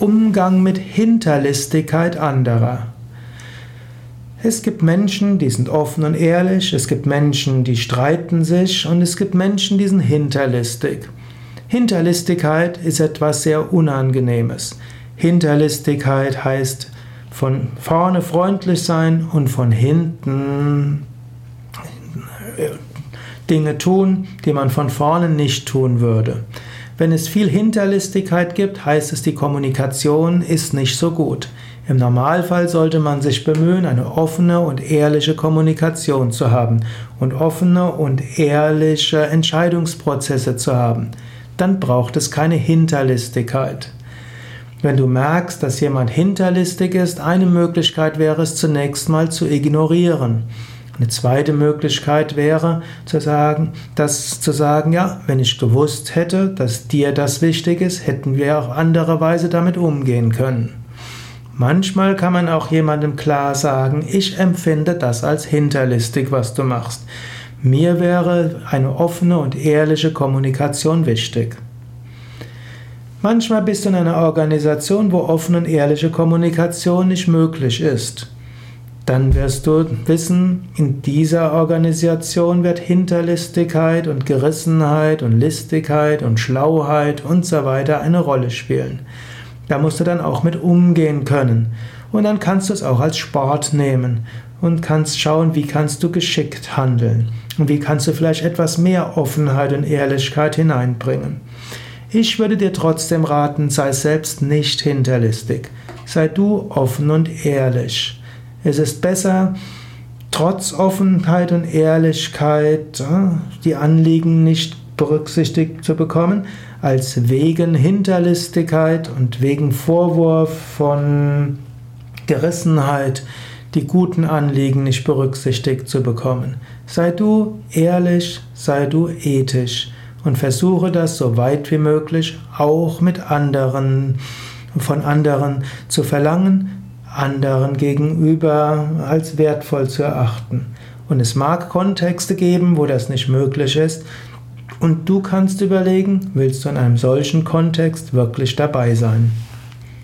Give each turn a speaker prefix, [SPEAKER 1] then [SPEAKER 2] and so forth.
[SPEAKER 1] Umgang mit Hinterlistigkeit anderer. Es gibt Menschen, die sind offen und ehrlich, es gibt Menschen, die streiten sich und es gibt Menschen, die sind hinterlistig. Hinterlistigkeit ist etwas sehr Unangenehmes. Hinterlistigkeit heißt von vorne freundlich sein und von hinten äh, Dinge tun, die man von vorne nicht tun würde. Wenn es viel Hinterlistigkeit gibt, heißt es, die Kommunikation ist nicht so gut. Im Normalfall sollte man sich bemühen, eine offene und ehrliche Kommunikation zu haben und offene und ehrliche Entscheidungsprozesse zu haben. Dann braucht es keine Hinterlistigkeit. Wenn du merkst, dass jemand hinterlistig ist, eine Möglichkeit wäre es zunächst mal zu ignorieren. Eine zweite Möglichkeit wäre zu sagen, das zu sagen, ja, wenn ich gewusst hätte, dass dir das wichtig ist, hätten wir auf andere Weise damit umgehen können. Manchmal kann man auch jemandem klar sagen, ich empfinde das als hinterlistig, was du machst. Mir wäre eine offene und ehrliche Kommunikation wichtig. Manchmal bist du in einer Organisation, wo offene und ehrliche Kommunikation nicht möglich ist. Dann wirst du wissen, in dieser Organisation wird Hinterlistigkeit und Gerissenheit und Listigkeit und Schlauheit und so weiter eine Rolle spielen. Da musst du dann auch mit umgehen können. Und dann kannst du es auch als Sport nehmen und kannst schauen, wie kannst du geschickt handeln und wie kannst du vielleicht etwas mehr Offenheit und Ehrlichkeit hineinbringen. Ich würde dir trotzdem raten, sei selbst nicht hinterlistig. Sei du offen und ehrlich. Es ist besser, trotz Offenheit und Ehrlichkeit äh, die Anliegen nicht berücksichtigt zu bekommen, als wegen Hinterlistigkeit und wegen Vorwurf von Gerissenheit die guten Anliegen nicht berücksichtigt zu bekommen. Sei du ehrlich, sei du ethisch und versuche das so weit wie möglich auch mit anderen, von anderen zu verlangen, anderen gegenüber als wertvoll zu erachten. Und es mag Kontexte geben, wo das nicht möglich ist. Und du kannst überlegen, willst du in einem solchen Kontext wirklich dabei sein?